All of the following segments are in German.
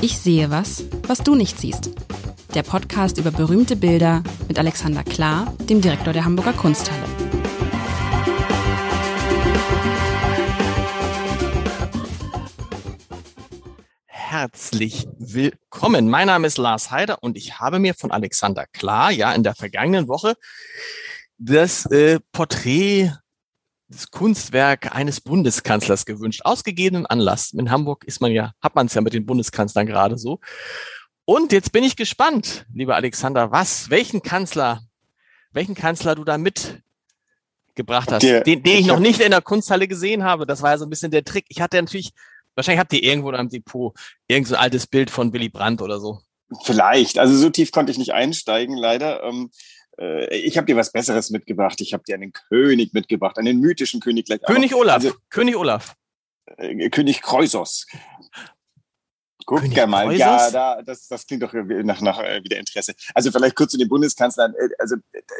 Ich sehe was, was du nicht siehst. Der Podcast über berühmte Bilder mit Alexander Klar, dem Direktor der Hamburger Kunsthalle. Herzlich willkommen. Mein Name ist Lars Heider und ich habe mir von Alexander Klar ja in der vergangenen Woche das äh, Porträt das Kunstwerk eines Bundeskanzlers gewünscht. Ausgegebenen Anlass. In Hamburg ist man ja, hat man es ja mit den Bundeskanzlern gerade so. Und jetzt bin ich gespannt, lieber Alexander, was, welchen Kanzler, welchen Kanzler du da mitgebracht hast, der, den, den ich noch nicht in der Kunsthalle gesehen habe. Das war ja so ein bisschen der Trick. Ich hatte natürlich, wahrscheinlich habt ihr irgendwo in einem Depot irgend so ein altes Bild von Willy Brandt oder so. Vielleicht. Also so tief konnte ich nicht einsteigen, leider. Ähm, äh, ich habe dir was Besseres mitgebracht. Ich habe dir einen König mitgebracht, einen mythischen König. König Olaf. Also, König Olaf. Äh, König Kreusos. Guck König mal, Kreuzers? ja, da, das, das klingt doch nach, nach äh, wieder Interesse. Also vielleicht kurz zu den Bundeskanzlern. Äh, also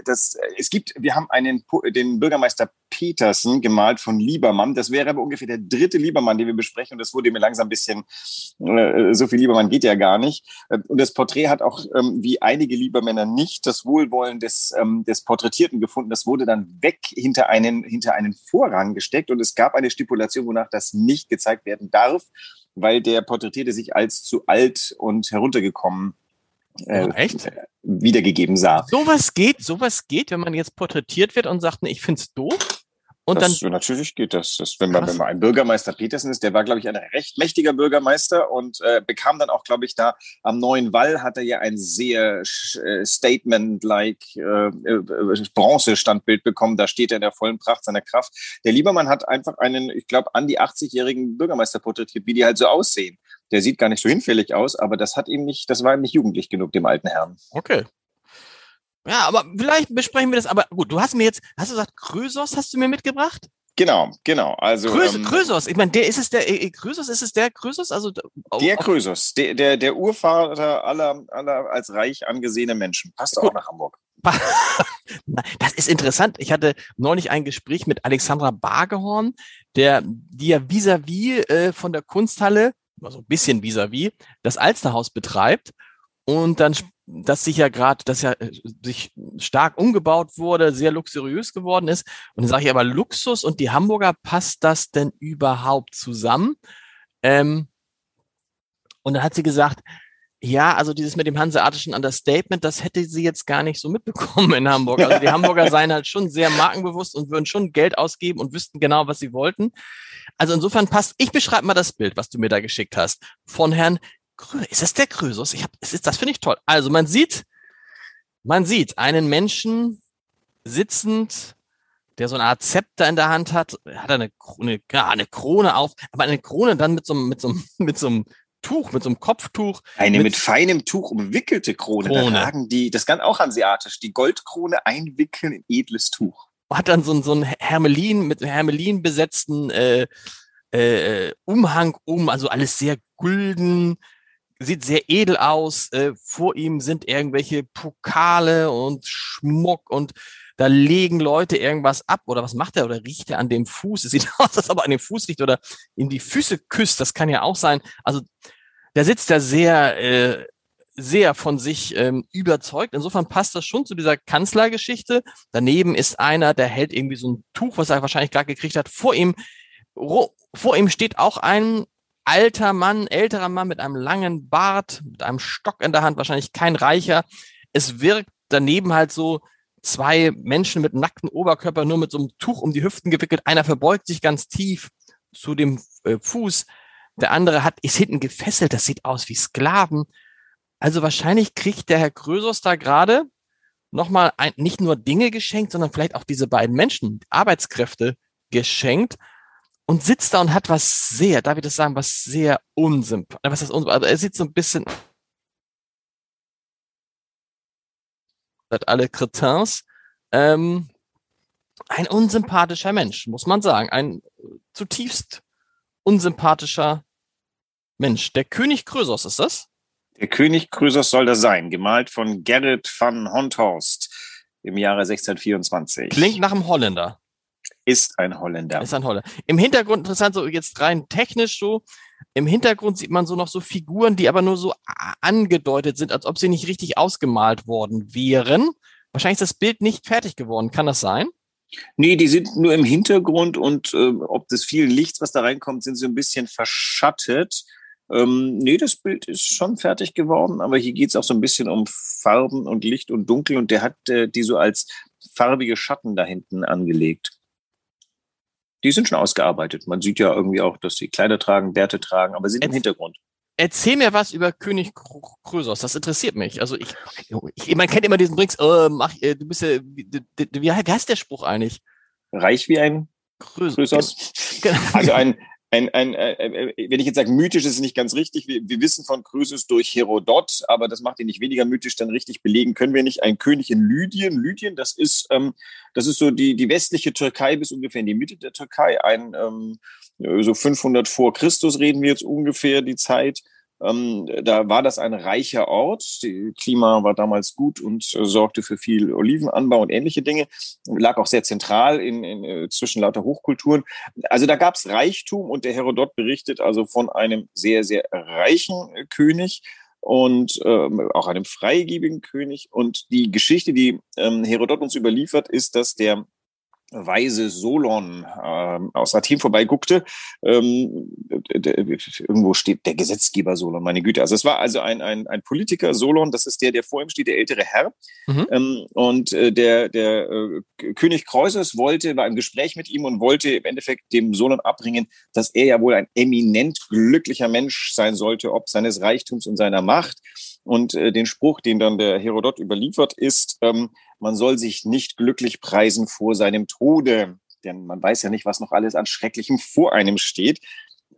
das, es gibt, wir haben einen den Bürgermeister Petersen gemalt von Liebermann. Das wäre aber ungefähr der dritte Liebermann, den wir besprechen. Und das wurde mir langsam ein bisschen, äh, so viel Liebermann geht ja gar nicht. Und das Porträt hat auch, ähm, wie einige Liebermänner, nicht das Wohlwollen des, ähm, des Porträtierten gefunden. Das wurde dann weg hinter einen, hinter einen Vorrang gesteckt. Und es gab eine Stipulation, wonach das nicht gezeigt werden darf weil der Porträtierte sich als zu alt und heruntergekommen äh, echt? wiedergegeben sah. Sowas geht, sowas geht, wenn man jetzt porträtiert wird und sagt, nee, ich find's doof. Und das, dann natürlich geht das. das wenn, man, wenn man ein Bürgermeister Petersen ist, der war, glaube ich, ein recht mächtiger Bürgermeister und äh, bekam dann auch, glaube ich, da am neuen Wall hat er ja ein sehr äh, Statement-like äh, äh, Bronze-Standbild bekommen. Da steht er in der vollen Pracht seiner Kraft. Der Liebermann hat einfach einen, ich glaube, an die 80-jährigen Bürgermeister porträtiert, wie die halt so aussehen. Der sieht gar nicht so hinfällig aus, aber das hat ihm nicht, das war ihm nicht jugendlich genug, dem alten Herrn. Okay, ja, aber vielleicht besprechen wir das. Aber gut, du hast mir jetzt, hast du gesagt, Krösos hast du mir mitgebracht? Genau, genau. Also Krösos, ähm, Krösos. ich meine, der ist es der äh, Krösos, ist es der Krösos? Also der Krösos, der, der, der Urvater aller, aller als reich angesehene Menschen. Passt auch nach Hamburg. Das ist interessant. Ich hatte neulich ein Gespräch mit Alexandra Bargehorn, der, die ja vis-à-vis -vis, äh, von der Kunsthalle, also ein bisschen vis-à-vis, -vis, das Alsterhaus betreibt. Und dann das sich ja gerade, das ja äh, sich stark umgebaut wurde, sehr luxuriös geworden ist. Und dann sage ich aber Luxus und die Hamburger, passt das denn überhaupt zusammen? Ähm, und dann hat sie gesagt, ja, also dieses mit dem hanseatischen Understatement, das hätte sie jetzt gar nicht so mitbekommen in Hamburg. Also die Hamburger seien halt schon sehr markenbewusst und würden schon Geld ausgeben und wüssten genau, was sie wollten. Also insofern passt, ich beschreibe mal das Bild, was du mir da geschickt hast, von Herrn ist das der Krösus? Ich hab, es ist, das finde ich toll. Also man sieht, man sieht einen Menschen sitzend, der so eine Art Zepter in der Hand hat, hat eine, eine, ja, eine Krone auf, aber eine Krone dann mit so, mit so, mit so einem Tuch, mit so einem Kopftuch. Eine mit, mit feinem Tuch umwickelte Krone. Krone. Da tragen die, das kann auch hanseatisch, die Goldkrone einwickeln in edles Tuch. Hat dann so, so ein Hermelin, mit Hermelin besetzten äh, äh, Umhang um, also alles sehr gulden, sieht sehr edel aus. Äh, vor ihm sind irgendwelche Pokale und Schmuck und da legen Leute irgendwas ab oder was macht er oder riecht er an dem Fuß? Es sieht aus, als ob er an dem Fuß riecht oder in die Füße küsst. Das kann ja auch sein. Also der sitzt da sehr, äh, sehr von sich ähm, überzeugt. Insofern passt das schon zu dieser Kanzlergeschichte. Daneben ist einer, der hält irgendwie so ein Tuch, was er wahrscheinlich gerade gekriegt hat. Vor ihm, vor ihm steht auch ein alter Mann, älterer Mann mit einem langen Bart, mit einem Stock in der Hand, wahrscheinlich kein Reicher. Es wirkt daneben halt so zwei Menschen mit nackten Oberkörper, nur mit so einem Tuch um die Hüften gewickelt. Einer verbeugt sich ganz tief zu dem äh, Fuß. Der andere hat, ist hinten gefesselt. Das sieht aus wie Sklaven. Also wahrscheinlich kriegt der Herr Krösos da gerade nochmal ein, nicht nur Dinge geschenkt, sondern vielleicht auch diese beiden Menschen, Arbeitskräfte geschenkt und sitzt da und hat was sehr, darf ich das sagen, was sehr unsympathisch, was ist unsympathisch, er sieht so ein bisschen alle Cretins, ähm, ein unsympathischer Mensch, muss man sagen, ein zutiefst unsympathischer Mensch. Der König Krösos ist das? Der König Krösos soll das sein, gemalt von Gerrit van Honthorst im Jahre 1624. Klingt nach einem Holländer ist ein Holländer. Ist ein Holländer. Im Hintergrund interessant, so jetzt rein technisch so, Im Hintergrund sieht man so noch so Figuren, die aber nur so angedeutet sind, als ob sie nicht richtig ausgemalt worden wären. Wahrscheinlich ist das Bild nicht fertig geworden. Kann das sein? Nee, die sind nur im Hintergrund und äh, ob das viel Licht, was da reinkommt, sind sie ein bisschen verschattet. Ähm, nee, das Bild ist schon fertig geworden, aber hier geht es auch so ein bisschen um Farben und Licht und Dunkel und der hat äh, die so als farbige Schatten da hinten angelegt. Die sind schon ausgearbeitet. Man sieht ja irgendwie auch, dass sie Kleider tragen, Bärte tragen, aber sind im Hintergrund. Erzähl mir was über König Krösos, das interessiert mich. Also ich, ich man kennt immer diesen Brinks, äh, mach, äh, du bist ja, wie, wie heißt der Spruch eigentlich? Reich wie ein Krösos. Genau. Also ein, ein, ein äh, äh, wenn ich jetzt sage, mythisch ist es nicht ganz richtig. Wir, wir wissen von Krösus durch Herodot, aber das macht ihn nicht weniger mythisch, dann richtig belegen können wir nicht. Ein König in Lydien. Lydien, das ist, ähm, das ist so die, die westliche Türkei bis ungefähr in die Mitte der Türkei. Ein, ähm, so 500 vor Christus reden wir jetzt ungefähr die Zeit. Ähm, da war das ein reicher Ort. Das Klima war damals gut und äh, sorgte für viel Olivenanbau und ähnliche Dinge. Lag auch sehr zentral in, in, äh, zwischen lauter Hochkulturen. Also da gab es Reichtum und der Herodot berichtet also von einem sehr, sehr reichen König und ähm, auch einem freigebigen König. Und die Geschichte, die ähm, Herodot uns überliefert, ist, dass der Weise Solon äh, aus Athen vorbeiguckte. Ähm, irgendwo steht der Gesetzgeber Solon, meine Güte. Also es war also ein, ein, ein Politiker, Solon, das ist der, der vor ihm steht, der ältere Herr. Mhm. Ähm, und äh, der, der äh, König Kreusus wollte, war im Gespräch mit ihm und wollte im Endeffekt dem Solon abbringen, dass er ja wohl ein eminent glücklicher Mensch sein sollte, ob seines Reichtums und seiner Macht. Und äh, den Spruch, den dann der Herodot überliefert, ist, ähm, man soll sich nicht glücklich preisen vor seinem Tode, denn man weiß ja nicht, was noch alles an Schrecklichem vor einem steht.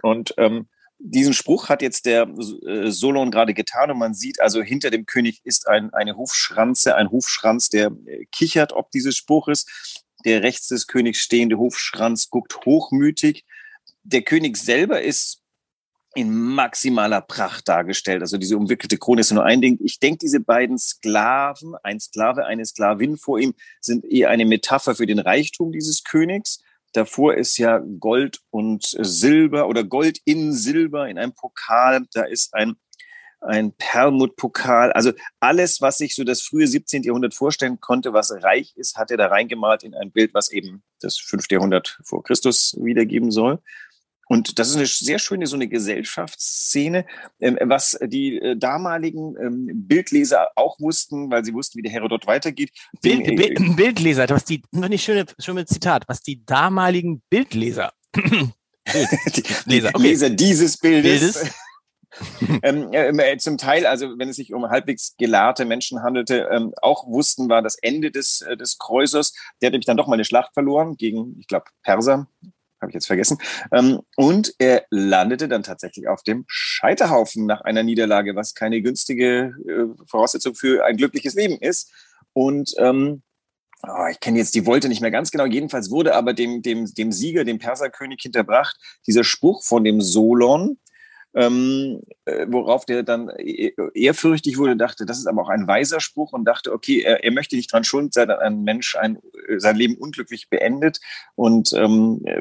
Und ähm, diesen Spruch hat jetzt der äh, Solon gerade getan und man sieht also hinter dem König ist ein, eine Hofschranze, ein Hofschranz, der äh, kichert ob dieses Spruches. Der rechts des Königs stehende Hofschranz guckt hochmütig. Der König selber ist in maximaler Pracht dargestellt. Also diese umwickelte Krone ist nur ein Ding. Ich denke, diese beiden Sklaven, ein Sklave, eine Sklavin vor ihm, sind eher eine Metapher für den Reichtum dieses Königs. Davor ist ja Gold und Silber oder Gold in Silber in einem Pokal. Da ist ein, ein Perlmuttpokal. Also alles, was sich so das frühe 17. Jahrhundert vorstellen konnte, was reich ist, hat er da reingemalt in ein Bild, was eben das 5. Jahrhundert vor Christus wiedergeben soll. Und das ist eine sehr schöne so eine Gesellschaftsszene, ähm, was die äh, damaligen ähm, Bildleser auch wussten, weil sie wussten, wie der Herodot weitergeht. Bild, Den, Bild, äh, Bildleser, was die, noch nicht schöne, schöne Zitat, was die damaligen Bildleser, die, Leser, okay. Leser dieses Bildes, Bildes. ähm, äh, zum Teil, also wenn es sich um halbwegs gelahrte Menschen handelte, ähm, auch wussten, war das Ende des, äh, des Kreuzers. Der hat nämlich dann doch mal eine Schlacht verloren gegen, ich glaube, Perser, habe ich jetzt vergessen. Ähm, und er landete dann tatsächlich auf dem Scheiterhaufen nach einer Niederlage, was keine günstige äh, Voraussetzung für ein glückliches Leben ist. Und ähm, oh, ich kenne jetzt die Wolte nicht mehr ganz genau, jedenfalls wurde aber dem, dem, dem Sieger, dem Perserkönig hinterbracht, dieser Spruch von dem Solon, ähm, äh, worauf der dann e-, ehrfürchtig wurde, dachte, das ist aber auch ein weiser Spruch und dachte, okay, er, er möchte nicht dran schuld sein, dass ein Mensch ein, äh, sein Leben unglücklich beendet und ähm, äh,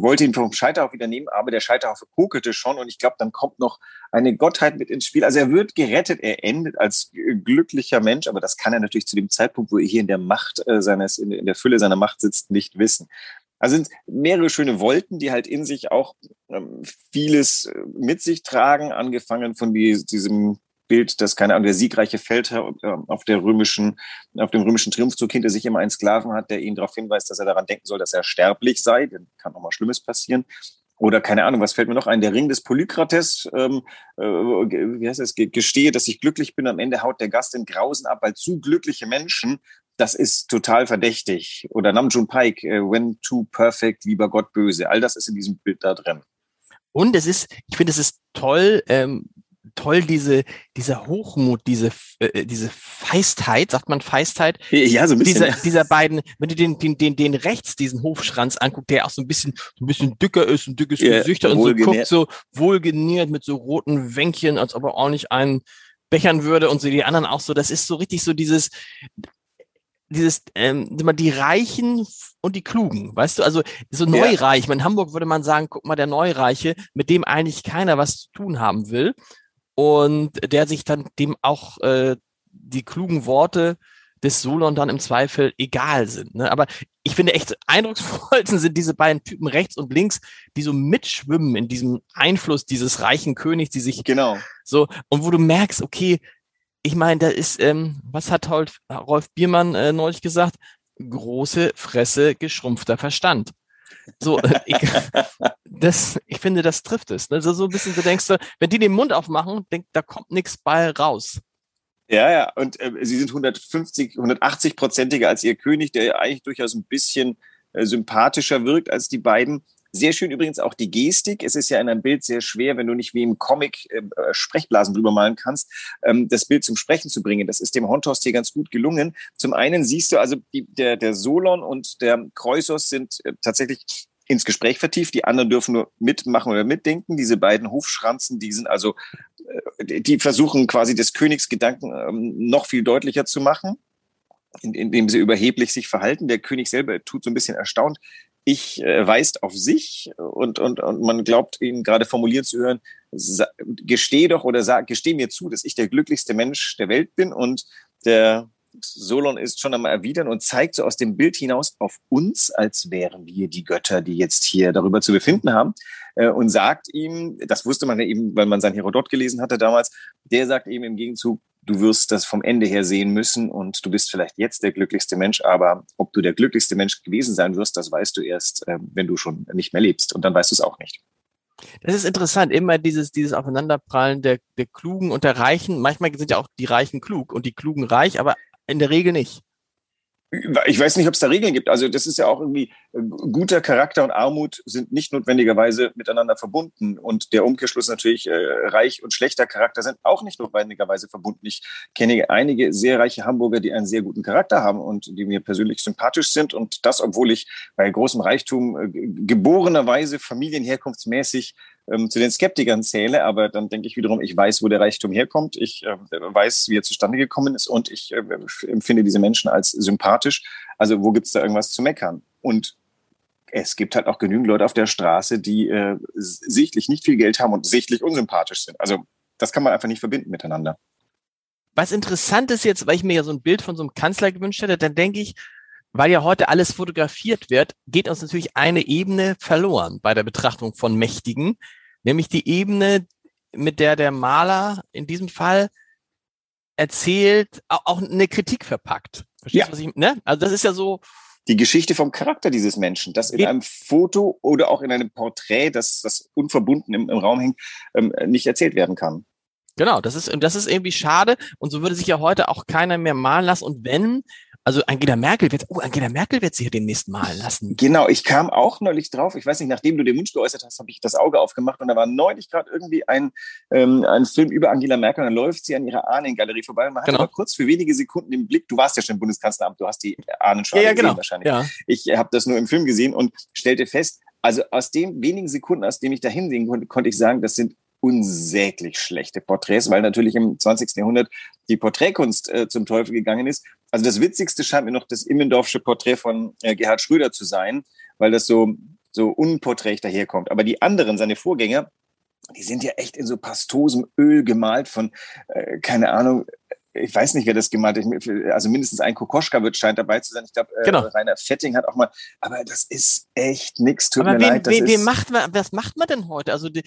wollte ihn vom Scheiterhaufen wieder nehmen, aber der Scheiterhaufen kokelte schon und ich glaube, dann kommt noch eine Gottheit mit ins Spiel. Also er wird gerettet, er endet als glücklicher Mensch, aber das kann er natürlich zu dem Zeitpunkt, wo er hier in der Macht äh, seines, in, in der Fülle seiner Macht sitzt, nicht wissen. Also sind mehrere schöne Wolken, die halt in sich auch vieles äh, mit sich tragen, angefangen von die, diesem Bild, dass keine Ahnung, der siegreiche Feldherr äh, auf der römischen, auf dem römischen Triumphzug hinter sich immer einen Sklaven hat, der ihn darauf hinweist, dass er daran denken soll, dass er sterblich sei. Dann kann auch mal Schlimmes passieren. Oder keine Ahnung, was fällt mir noch ein? Der Ring des Polykrates, ähm, äh, wie heißt das, gestehe, dass ich glücklich bin. Am Ende haut der Gast den Grausen ab, weil zu glückliche Menschen das ist total verdächtig. Oder Namjoon Pike, uh, When Too Perfect, lieber Gott böse. All das ist in diesem Bild da drin. Und es ist, ich finde, es ist toll, ähm, toll diese, dieser Hochmut, diese, äh, diese Feistheit, sagt man Feistheit? Ja, so ein bisschen. Dieser, dieser beiden, wenn du den, den, den, den rechts, diesen Hofschranz anguckst, der auch so ein bisschen, ein bisschen dicker ist, ein dickes ja, Gesicht und so guckt so wohlgenährt mit so roten Wänkchen, als ob er ordentlich einen bechern würde und so die anderen auch so, das ist so richtig so dieses, dieses, ähm, die Reichen und die Klugen, weißt du, also so Neureich, ja. in Hamburg würde man sagen, guck mal, der Neureiche, mit dem eigentlich keiner was zu tun haben will und der sich dann dem auch äh, die klugen Worte des Solon dann im Zweifel egal sind. Ne? Aber ich finde echt eindrucksvollsten sind diese beiden Typen rechts und links, die so mitschwimmen in diesem Einfluss dieses reichen Königs, die sich genau so und wo du merkst, okay, ich meine, da ist, ähm, was hat Rolf, Rolf Biermann äh, neulich gesagt? Große Fresse, geschrumpfter Verstand. So, äh, ich, das, ich finde, das trifft es. Ne? Also so ein bisschen, du denkst, wenn die den Mund aufmachen, denk, da kommt nichts bei raus. Ja, ja, und äh, sie sind 150, 180 prozentiger als ihr König, der eigentlich durchaus ein bisschen äh, sympathischer wirkt als die beiden. Sehr schön übrigens auch die Gestik. Es ist ja in einem Bild sehr schwer, wenn du nicht wie im Comic äh, Sprechblasen drüber malen kannst, ähm, das Bild zum Sprechen zu bringen. Das ist dem Hontost hier ganz gut gelungen. Zum einen siehst du also, die, der, der Solon und der Kreusos sind äh, tatsächlich ins Gespräch vertieft. Die anderen dürfen nur mitmachen oder mitdenken. Diese beiden Hofschranzen, die sind also, äh, die versuchen quasi des Königs Gedanken ähm, noch viel deutlicher zu machen indem sie überheblich sich verhalten. Der König selber tut so ein bisschen erstaunt, ich äh, weist auf sich und, und, und man glaubt ihn gerade formulieren zu hören, gesteh doch oder sag, gesteh mir zu, dass ich der glücklichste Mensch der Welt bin und der Solon ist schon einmal erwidern und zeigt so aus dem Bild hinaus auf uns, als wären wir die Götter, die jetzt hier darüber zu befinden haben äh, und sagt ihm, das wusste man ja eben, weil man sein Herodot gelesen hatte damals, der sagt ihm im Gegenzug, du wirst das vom Ende her sehen müssen und du bist vielleicht jetzt der glücklichste Mensch, aber ob du der glücklichste Mensch gewesen sein wirst, das weißt du erst, äh, wenn du schon nicht mehr lebst und dann weißt du es auch nicht. Das ist interessant, immer dieses, dieses Aufeinanderprallen der, der Klugen und der Reichen. Manchmal sind ja auch die Reichen klug und die Klugen reich, aber in der Regel nicht. Ich weiß nicht, ob es da Regeln gibt. Also das ist ja auch irgendwie äh, guter Charakter und Armut sind nicht notwendigerweise miteinander verbunden. Und der Umkehrschluss natürlich, äh, reich und schlechter Charakter sind auch nicht notwendigerweise verbunden. Ich kenne einige sehr reiche Hamburger, die einen sehr guten Charakter haben und die mir persönlich sympathisch sind. Und das, obwohl ich bei großem Reichtum äh, geborenerweise familienherkunftsmäßig ähm, zu den Skeptikern zähle, aber dann denke ich wiederum, ich weiß, wo der Reichtum herkommt, ich äh, weiß, wie er zustande gekommen ist und ich äh, empfinde diese Menschen als sympathisch. Also wo gibt es da irgendwas zu meckern? Und es gibt halt auch genügend Leute auf der Straße, die äh, sichtlich nicht viel Geld haben und sichtlich unsympathisch sind. Also das kann man einfach nicht verbinden miteinander. Was interessant ist jetzt, weil ich mir ja so ein Bild von so einem Kanzler gewünscht hätte, dann denke ich, weil ja heute alles fotografiert wird, geht uns natürlich eine Ebene verloren bei der Betrachtung von Mächtigen, nämlich die Ebene, mit der der Maler in diesem Fall erzählt, auch eine Kritik verpackt. Verstehst ja. was ich, ne? Also das ist ja so. Die Geschichte vom Charakter dieses Menschen, das in einem Foto oder auch in einem Porträt, das, das unverbunden im, im Raum hängt, ähm, nicht erzählt werden kann. Genau, das ist, das ist irgendwie schade. Und so würde sich ja heute auch keiner mehr malen lassen. Und wenn, also Angela Merkel wird, oh, Angela Merkel wird sich ja demnächst malen lassen. Genau, ich kam auch neulich drauf. Ich weiß nicht, nachdem du den Wunsch geäußert hast, habe ich das Auge aufgemacht und da war neulich gerade irgendwie ein, ähm, ein Film über Angela Merkel und dann läuft sie an ihrer Ahnengalerie vorbei und man genau. hat aber kurz für wenige Sekunden den Blick, du warst ja schon im Bundeskanzleramt, du hast die Ahnen schon ja, ja, genau. wahrscheinlich. Ja. Ich habe das nur im Film gesehen und stellte fest, also aus den wenigen Sekunden, aus denen ich da hinsehen konnte, konnte ich sagen, das sind unsäglich schlechte Porträts, weil natürlich im 20. Jahrhundert die Porträtkunst äh, zum Teufel gegangen ist. Also das Witzigste scheint mir noch das Immendorfsche Porträt von äh, Gerhard Schröder zu sein, weil das so, so unporträtig daherkommt. Aber die anderen, seine Vorgänger, die sind ja echt in so pastosem Öl gemalt von, äh, keine Ahnung, ich weiß nicht, wer das gemalt hat. Also mindestens ein Kokoschka wird scheint dabei zu sein. Ich glaube, äh, genau. Rainer Fetting hat auch mal. Aber das ist echt nichts. Tut aber mir wen, leid. Wen, wen macht man, was macht man denn heute? Also die, äh,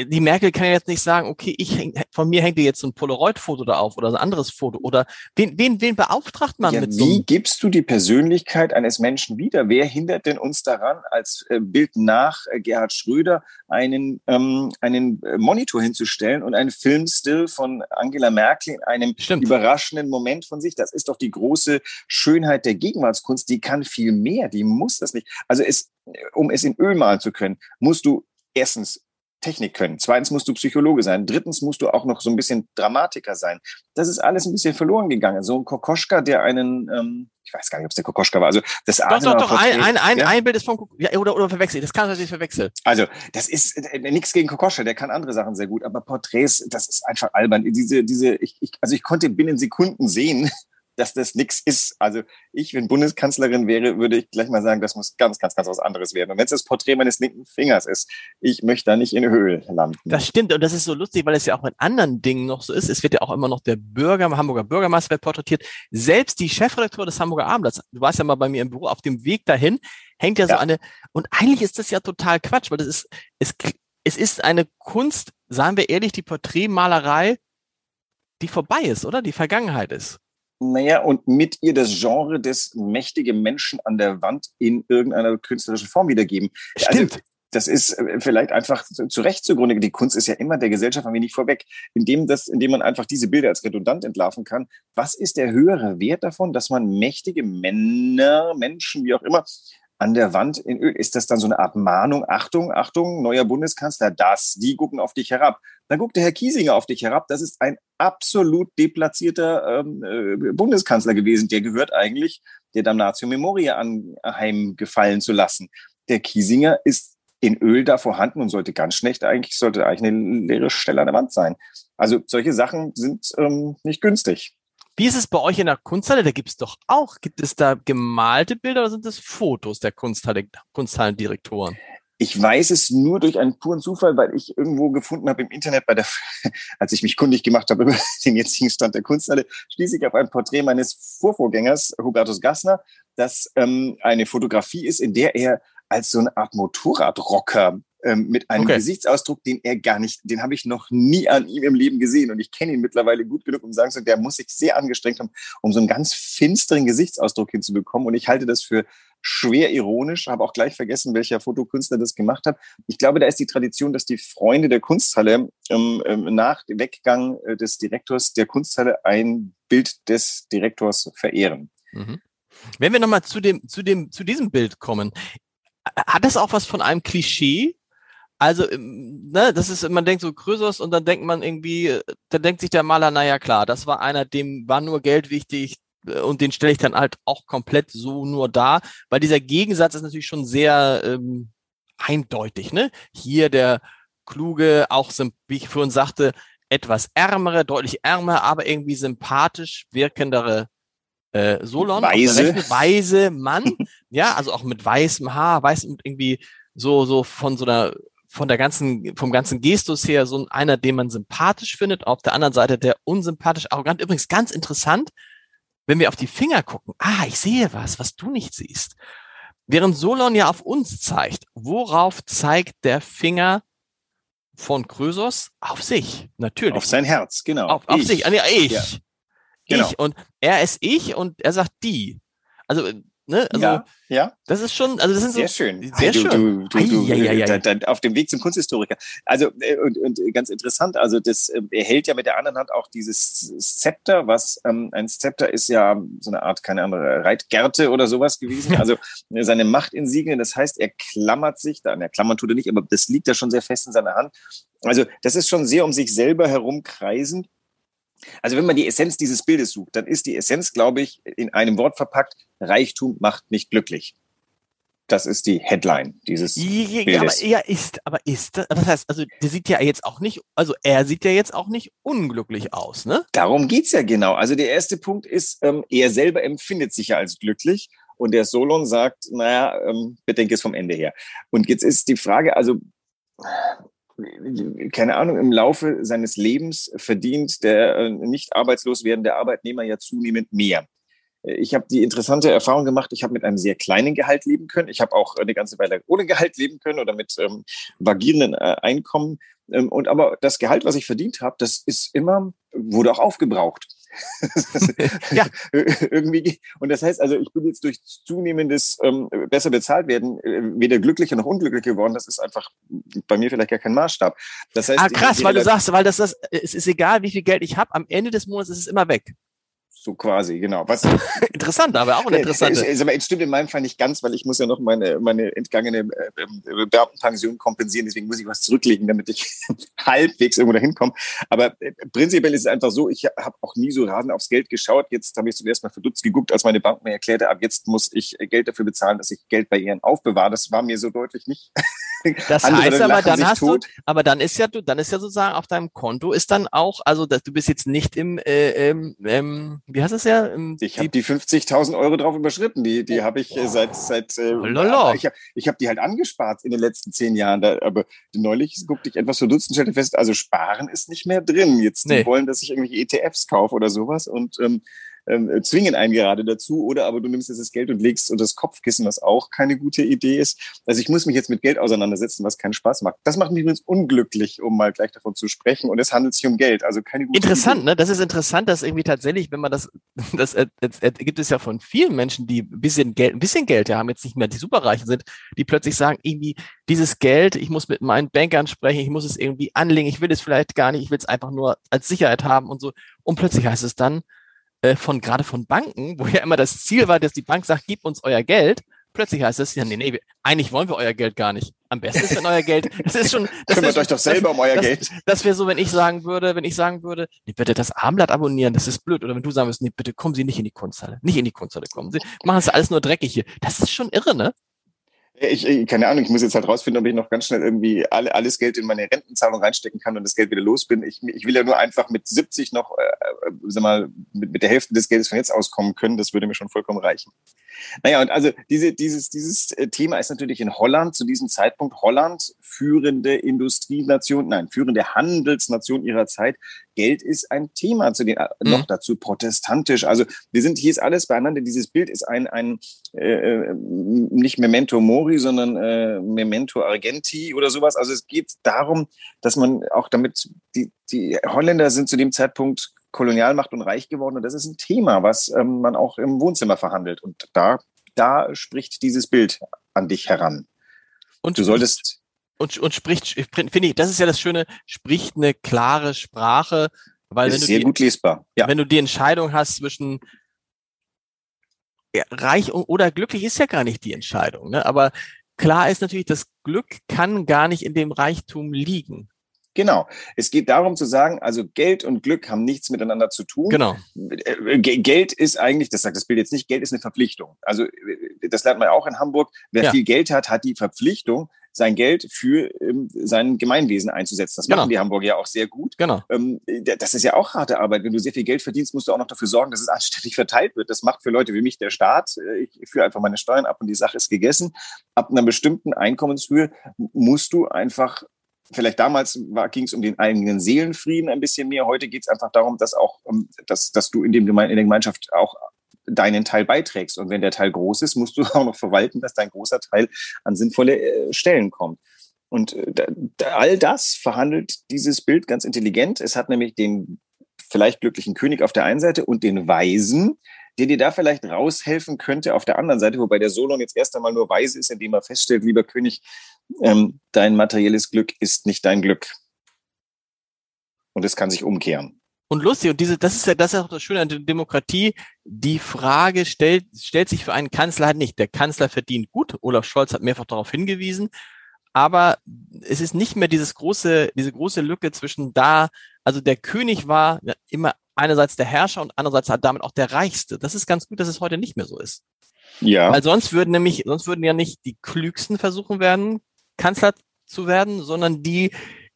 die Merkel kann ja jetzt nicht sagen, okay, ich häng, von mir hängt dir jetzt so ein Polaroid-Foto da auf oder ein anderes Foto oder wen, wen, wen beauftragt man ja, mit so? Wie gibst du die Persönlichkeit eines Menschen wieder? Wer hindert denn uns daran, als äh, Bild nach äh, Gerhard Schröder einen, ähm, einen Monitor hinzustellen und einen Filmstill von Angela Merkel in einem Stimmt. überraschenden Moment von sich? Das ist doch die große Schönheit der Gegenwartskunst. Die kann viel mehr, die muss das nicht. Also es, um es in Öl malen zu können, musst du erstens Technik können. Zweitens musst du Psychologe sein. Drittens musst du auch noch so ein bisschen Dramatiker sein. Das ist alles ein bisschen verloren gegangen. So ein Kokoschka, der einen, ähm, ich weiß gar nicht, ob es der Kokoschka war. Also das doch, doch, doch, ein, ein, ein, ja? ein Bild ist vom ja, oder, oder verwechselt. Das kann natürlich verwechseln. Also das ist äh, nichts gegen Kokoschka, der kann andere Sachen sehr gut, aber Porträts, das ist einfach albern. Diese, diese, ich, ich, also ich konnte binnen Sekunden sehen, dass das nichts ist. Also ich, wenn Bundeskanzlerin wäre, würde ich gleich mal sagen, das muss ganz, ganz, ganz was anderes werden. Und wenn es das Porträt meines linken Fingers ist, ich möchte da nicht in Höhe landen. Das stimmt. Und das ist so lustig, weil es ja auch mit anderen Dingen noch so ist. Es wird ja auch immer noch der Bürger, Hamburger Bürgermeister wird porträtiert. Selbst die Chefredakteur des Hamburger Abendblatts, du warst ja mal bei mir im Büro, auf dem Weg dahin, hängt ja so ja. eine, und eigentlich ist das ja total Quatsch, weil das ist, es, es ist eine Kunst, sagen wir ehrlich, die Porträtmalerei, die vorbei ist, oder? Die Vergangenheit ist. Naja, und mit ihr das Genre des mächtigen Menschen an der Wand in irgendeiner künstlerischen Form wiedergeben. Also Stimmt. Also, das ist äh, vielleicht einfach zu Recht zugrunde. Die Kunst ist ja immer der Gesellschaft ein wenig vorweg, indem, das, indem man einfach diese Bilder als redundant entlarven kann. Was ist der höhere Wert davon, dass man mächtige Männer, Menschen, wie auch immer, an der Wand in Öl. Ist das dann so eine Art Mahnung? Achtung, Achtung, neuer Bundeskanzler, das, die gucken auf dich herab. Dann guckt der Herr Kiesinger auf dich herab. Das ist ein absolut deplatzierter ähm, äh, Bundeskanzler gewesen. Der gehört eigentlich der Damnatio Memoria anheimgefallen zu lassen. Der Kiesinger ist in Öl da vorhanden und sollte ganz schlecht eigentlich, sollte eigentlich eine leere Stelle an der Wand sein. Also solche Sachen sind ähm, nicht günstig. Wie ist es bei euch in der Kunsthalle? Da gibt es doch auch, gibt es da gemalte Bilder oder sind das Fotos der Kunsthalle, Kunsthallendirektoren? Ich weiß es nur durch einen puren Zufall, weil ich irgendwo gefunden habe im Internet, bei der, als ich mich kundig gemacht habe über den jetzigen Stand der Kunsthalle, schließlich auf ein Porträt meines Vorvorgängers, Hubertus Gassner, das ähm, eine Fotografie ist, in der er als so eine Art Motorradrocker ähm, mit einem okay. Gesichtsausdruck, den er gar nicht, den habe ich noch nie an ihm im Leben gesehen. Und ich kenne ihn mittlerweile gut genug, um zu sagen zu der muss sich sehr angestrengt haben, um so einen ganz finsteren Gesichtsausdruck hinzubekommen. Und ich halte das für schwer ironisch, habe auch gleich vergessen, welcher Fotokünstler das gemacht hat. Ich glaube, da ist die Tradition, dass die Freunde der Kunsthalle ähm, ähm, nach dem Weggang äh, des Direktors der Kunsthalle ein Bild des Direktors verehren. Mhm. Wenn wir nochmal zu dem, zu dem, zu diesem Bild kommen, hat das auch was von einem Klischee? Also, ähm, ne, das ist, man denkt so Krösus und dann denkt man irgendwie, dann denkt sich der Maler, naja klar, das war einer, dem war nur Geld wichtig äh, und den stelle ich dann halt auch komplett so nur da, weil dieser Gegensatz ist natürlich schon sehr ähm, eindeutig, ne? Hier der kluge, auch, wie ich vorhin sagte, etwas ärmere, deutlich ärmer, aber irgendwie sympathisch wirkendere äh, Solon, weise, weise Mann, ja, also auch mit weißem Haar, weiß und irgendwie so so von so einer von der ganzen, vom ganzen Gestus her so einer, den man sympathisch findet, auf der anderen Seite der unsympathisch arrogant. Übrigens ganz interessant, wenn wir auf die Finger gucken. Ah, ich sehe was, was du nicht siehst. Während Solon ja auf uns zeigt, worauf zeigt der Finger von Krösos? Auf sich, natürlich. Auf sein Herz, genau. Auf, auf sich, ah, nee, ich. Ja. Genau. Ich. Und er ist ich und er sagt die. Also Ne? Also, ja, ja. Das ist schon, also das sind sehr so, schön. Sehr du, schön. Du, du, ja. Da, da, auf dem Weg zum Kunsthistoriker. Also äh, und, und ganz interessant. Also das, äh, er hält ja mit der anderen Hand auch dieses Zepter, was ähm, ein Zepter ist ja so eine Art keine andere Reitgerte oder sowas gewesen. Also seine Machtinsignien. Das heißt, er klammert sich da. Er klammern tut er nicht, aber das liegt ja schon sehr fest in seiner Hand. Also das ist schon sehr um sich selber herumkreisend. Also wenn man die Essenz dieses Bildes sucht, dann ist die Essenz, glaube ich, in einem Wort verpackt, Reichtum macht nicht glücklich. Das ist die Headline dieses ja, Bildes. Aber er ist, aber ist, das heißt, also der sieht ja jetzt auch nicht, also er sieht ja jetzt auch nicht unglücklich aus, ne? Darum geht's ja genau. Also der erste Punkt ist, ähm, er selber empfindet sich ja als glücklich und der Solon sagt, naja, ähm, bedenke es vom Ende her. Und jetzt ist die Frage, also keine Ahnung, im Laufe seines Lebens verdient der äh, nicht arbeitslos werdende Arbeitnehmer ja zunehmend mehr. Ich habe die interessante Erfahrung gemacht, ich habe mit einem sehr kleinen Gehalt leben können. Ich habe auch eine ganze Weile ohne Gehalt leben können oder mit ähm, vagierenden äh, Einkommen. Ähm, und aber das Gehalt, was ich verdient habe, das ist immer, wurde auch aufgebraucht. ja. irgendwie. Und das heißt also, ich bin jetzt durch zunehmendes ähm, besser bezahlt werden äh, weder glücklicher noch unglücklicher geworden. Das ist einfach bei mir vielleicht gar kein Maßstab. Das heißt, ah, krass, weil du sagst, weil das, das es ist egal, wie viel Geld ich habe, am Ende des Monats ist es immer weg. So quasi, genau. Was, interessant, aber auch eine interessante. Es, es, stimmt in meinem Fall nicht ganz, weil ich muss ja noch meine, meine entgangene äh, Beamtenpension kompensieren. Deswegen muss ich was zurücklegen, damit ich halbwegs irgendwo dahin komme. Aber äh, prinzipiell ist es einfach so, ich habe auch nie so rasend aufs Geld geschaut. Jetzt habe ich zuerst mal verdutzt geguckt, als meine Bank mir erklärte, ab jetzt muss ich Geld dafür bezahlen, dass ich Geld bei ihren aufbewahre. Das war mir so deutlich nicht. Das heißt aber, dann hast tot. du, aber dann ist ja du, dann ist ja sozusagen auf deinem Konto ist dann auch, also dass du bist jetzt nicht im, äh, ähm, ähm, wie heißt es ja? ich habe die 50.000 Euro drauf überschritten. Die, die habe ich äh, seit, seit äh, ich habe ich hab die halt angespart in den letzten zehn Jahren. Da, aber neulich guckte ich etwas verdutzt und stellte fest, also sparen ist nicht mehr drin. Jetzt nee. die wollen, dass ich irgendwelche ETFs kaufe oder sowas und ähm, ähm, zwingen einen gerade dazu. Oder aber du nimmst jetzt das Geld und legst unter das Kopfkissen, was auch keine gute Idee ist. Also ich muss mich jetzt mit Geld auseinandersetzen, was keinen Spaß macht. Das macht mich übrigens unglücklich, um mal gleich davon zu sprechen. Und es handelt sich um Geld, also keine gute Interessant, Idee. ne? Das ist interessant, dass irgendwie tatsächlich, wenn man das, das, das, das gibt es ja von vielen Menschen, die ein bisschen Geld, ein bisschen Geld haben, jetzt nicht mehr die Superreichen sind, die plötzlich sagen, irgendwie dieses Geld, ich muss mit meinen Bankern sprechen, ich muss es irgendwie anlegen, ich will es vielleicht gar nicht, ich will es einfach nur als Sicherheit haben und so. Und plötzlich heißt es dann, äh, von gerade von Banken, wo ja immer das Ziel war, dass die Bank sagt, gib uns euer Geld. Plötzlich heißt es, ja, nee, nee, eigentlich wollen wir euer Geld gar nicht. Am besten ist, wenn euer Geld, das ist schon, das Kümmert euch doch selber das, um euer das, Geld. Das wäre so, wenn ich sagen würde, wenn ich sagen würde, nee, bitte das Armblatt abonnieren, das ist blöd. Oder wenn du sagen würdest, nee, bitte kommen Sie nicht in die Kunsthalle, nicht in die Kunsthalle kommen. Sie machen es alles nur dreckig hier. Das ist schon irre, ne? Ich, ich, keine Ahnung, ich muss jetzt halt rausfinden, ob ich noch ganz schnell irgendwie alle, alles Geld in meine Rentenzahlung reinstecken kann und das Geld wieder los bin. Ich, ich will ja nur einfach mit 70 noch, äh, sag mal, mit, mit der Hälfte des Geldes von jetzt auskommen können. Das würde mir schon vollkommen reichen. Naja, und also diese, dieses, dieses äh, Thema ist natürlich in Holland zu diesem Zeitpunkt Holland führende Industrienation, nein, führende Handelsnation ihrer Zeit. Geld ist ein Thema, zu den, äh, mhm. noch dazu protestantisch. Also wir sind, hier ist alles beieinander. Dieses Bild ist ein, ein äh, äh, nicht Memento Mori, sondern äh, Memento Argenti oder sowas. Also es geht darum, dass man auch damit, die, die Holländer sind zu dem Zeitpunkt Kolonialmacht und reich geworden. Und das ist ein Thema, was ähm, man auch im Wohnzimmer verhandelt. Und da, da spricht dieses Bild an dich heran. Und du solltest. Und, und spricht, finde ich, das ist ja das Schöne, spricht eine klare Sprache. Weil ist wenn du sehr die, gut lesbar. Ja. Wenn du die Entscheidung hast zwischen reich oder glücklich ist ja gar nicht die Entscheidung. Ne? Aber klar ist natürlich, das Glück kann gar nicht in dem Reichtum liegen. Genau. Es geht darum zu sagen, also Geld und Glück haben nichts miteinander zu tun. Genau. Äh, Geld ist eigentlich, das sagt das Bild jetzt nicht, Geld ist eine Verpflichtung. Also äh, das lernt man auch in Hamburg. Wer ja. viel Geld hat, hat die Verpflichtung, sein Geld für ähm, sein Gemeinwesen einzusetzen. Das genau. machen die Hamburger ja auch sehr gut. Genau. Ähm, das ist ja auch harte Arbeit. Wenn du sehr viel Geld verdienst, musst du auch noch dafür sorgen, dass es anständig verteilt wird. Das macht für Leute wie mich der Staat. Äh, ich führe einfach meine Steuern ab und die Sache ist gegessen. Ab einer bestimmten Einkommenshöhe musst du einfach vielleicht damals ging es um den eigenen Seelenfrieden ein bisschen mehr. Heute geht es einfach darum, dass auch, ähm, dass, dass du in, dem Geme in der Gemeinschaft auch deinen Teil beiträgst. Und wenn der Teil groß ist, musst du auch noch verwalten, dass dein großer Teil an sinnvolle äh, Stellen kommt. Und äh, all das verhandelt dieses Bild ganz intelligent. Es hat nämlich den vielleicht glücklichen König auf der einen Seite und den Weisen, der dir da vielleicht raushelfen könnte auf der anderen Seite, wobei der Solon jetzt erst einmal nur weise ist, indem er feststellt, lieber König, ähm, dein materielles Glück ist nicht dein Glück. Und es kann sich umkehren. Und lustig, und diese, das ist ja, das ist auch das Schöne an der Demokratie. Die Frage stellt, stellt sich für einen Kanzler halt nicht. Der Kanzler verdient gut. Olaf Scholz hat mehrfach darauf hingewiesen. Aber es ist nicht mehr dieses große, diese große Lücke zwischen da, also der König war immer einerseits der Herrscher und andererseits halt damit auch der Reichste. Das ist ganz gut, dass es heute nicht mehr so ist. Ja. Weil sonst würden nämlich, sonst würden ja nicht die Klügsten versuchen werden, Kanzler zu werden, sondern die,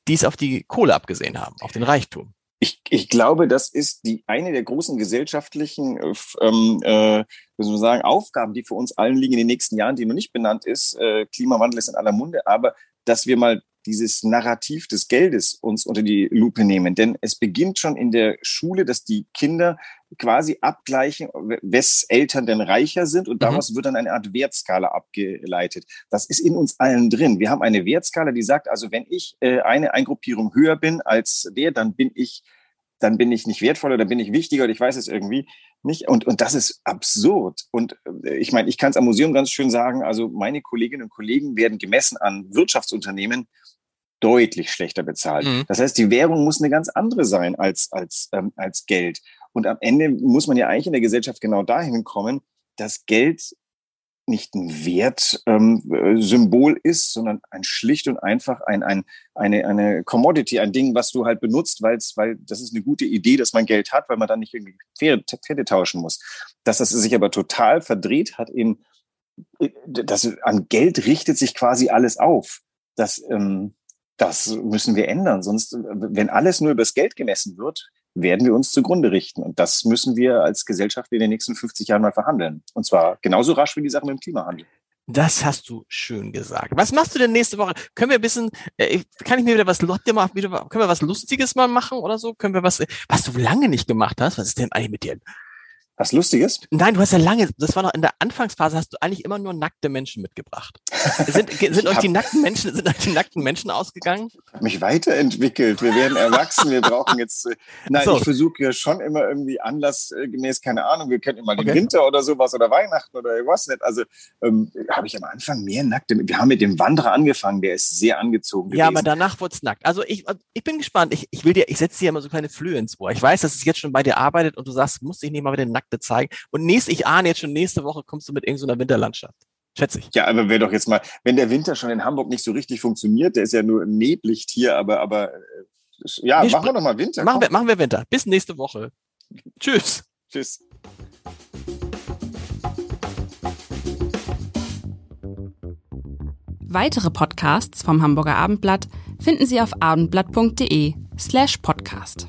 die es auf die Kohle abgesehen haben, auf den Reichtum. Ich, ich glaube, das ist die eine der großen gesellschaftlichen äh, ähm, äh, soll man sagen, Aufgaben, die für uns allen liegen in den nächsten Jahren, die noch nicht benannt ist. Äh, Klimawandel ist in aller Munde, aber dass wir mal dieses Narrativ des Geldes uns unter die Lupe nehmen. Denn es beginnt schon in der Schule, dass die Kinder quasi abgleichen, wes Eltern denn reicher sind und mhm. daraus mhm. wird dann eine Art Wertskala abgeleitet. Das ist in uns allen drin. Wir haben eine Wertskala, die sagt, also wenn ich äh, eine Eingruppierung höher bin als der, dann bin ich dann bin ich nicht wertvoller, dann bin ich wichtiger und ich weiß es irgendwie nicht. Und, und das ist absurd. Und äh, ich meine, ich kann es am Museum ganz schön sagen, also meine Kolleginnen und Kollegen werden gemessen an Wirtschaftsunternehmen deutlich schlechter bezahlt. Mhm. Das heißt, die Währung muss eine ganz andere sein als, als, ähm, als Geld. Und am Ende muss man ja eigentlich in der Gesellschaft genau dahin kommen, dass Geld nicht ein Wertsymbol ähm, ist, sondern ein schlicht und einfach ein, ein, eine, eine Commodity, ein Ding, was du halt benutzt, weil's, weil das ist eine gute Idee, dass man Geld hat, weil man dann nicht irgendwie Pferde, Pferde tauschen muss. Dass das sich aber total verdreht hat in, äh, das, an Geld richtet sich quasi alles auf. Das, ähm, das müssen wir ändern. Sonst, wenn alles nur übers Geld gemessen wird, werden wir uns zugrunde richten. Und das müssen wir als Gesellschaft in den nächsten 50 Jahren mal verhandeln. Und zwar genauso rasch wie die Sachen mit dem Klimawandel. Das hast du schön gesagt. Was machst du denn nächste Woche? Können wir ein bisschen, äh, kann ich mir wieder was, wieder, können wir was Lustiges mal machen oder so? Können wir was, was du lange nicht gemacht hast? Was ist denn eigentlich mit dir? Was Lustiges? Nein, du hast ja lange, das war noch in der Anfangsphase, hast du eigentlich immer nur nackte Menschen mitgebracht. Sind, sind euch die nackten Menschen, sind euch die nackten Menschen ausgegangen? Ich habe mich weiterentwickelt. Wir werden erwachsen. Wir brauchen jetzt, äh, nein, so. ich versuche ja schon immer irgendwie anlassgemäß, keine Ahnung, wir könnten mal okay. den Winter oder sowas oder Weihnachten oder irgendwas nicht. Also ähm, habe ich am Anfang mehr nackte, wir haben mit dem Wanderer angefangen, der ist sehr angezogen gewesen. Ja, aber danach wurde es nackt. Also ich, ich bin gespannt. Ich, ich will dir, ich setze dir immer so kleine Flöhe ins Ohr. Ich weiß, dass es jetzt schon bei dir arbeitet und du sagst, musst dich nicht mal wieder nackt Charakter zeigen. Und nächst, ich ahne jetzt schon, nächste Woche kommst du mit irgendeiner Winterlandschaft. Schätze ich. Ja, aber wäre doch jetzt mal, wenn der Winter schon in Hamburg nicht so richtig funktioniert, der ist ja nur Neblicht hier, aber, aber äh, ja, wir machen wir doch mal Winter. Machen wir, machen wir Winter. Bis nächste Woche. Tschüss. Tschüss. Weitere Podcasts vom Hamburger Abendblatt finden Sie auf abendblatt.de slash podcast.